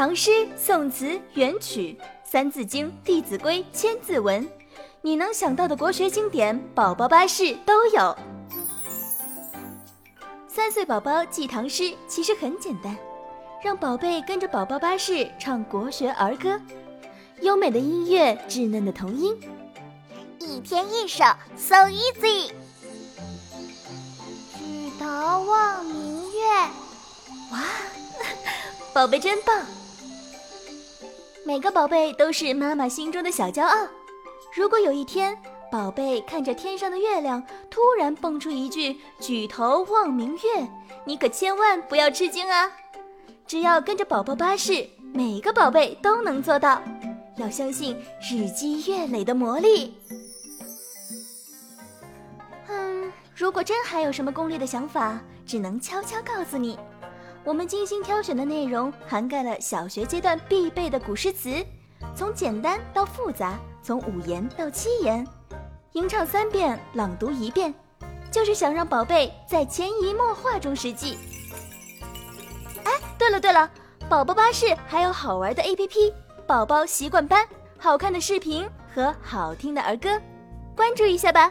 唐诗、宋词、元曲、三字经、弟子规、千字文，你能想到的国学经典，宝宝巴士都有。三岁宝宝记唐诗其实很简单，让宝贝跟着宝宝巴士唱国学儿歌，优美的音乐，稚嫩的童音，一天一首，so easy。举头望明月，哇，宝贝真棒！每个宝贝都是妈妈心中的小骄傲。如果有一天，宝贝看着天上的月亮，突然蹦出一句“举头望明月”，你可千万不要吃惊啊！只要跟着宝宝巴士，每个宝贝都能做到。要相信日积月累的魔力。嗯，如果真还有什么攻略的想法，只能悄悄告诉你。我们精心挑选的内容涵盖了小学阶段必备的古诗词，从简单到复杂，从五言到七言，吟唱三遍，朗读一遍，就是想让宝贝在潜移默化中识记。哎，对了对了，宝宝巴士还有好玩的 APP，宝宝习惯班，好看的视频和好听的儿歌，关注一下吧。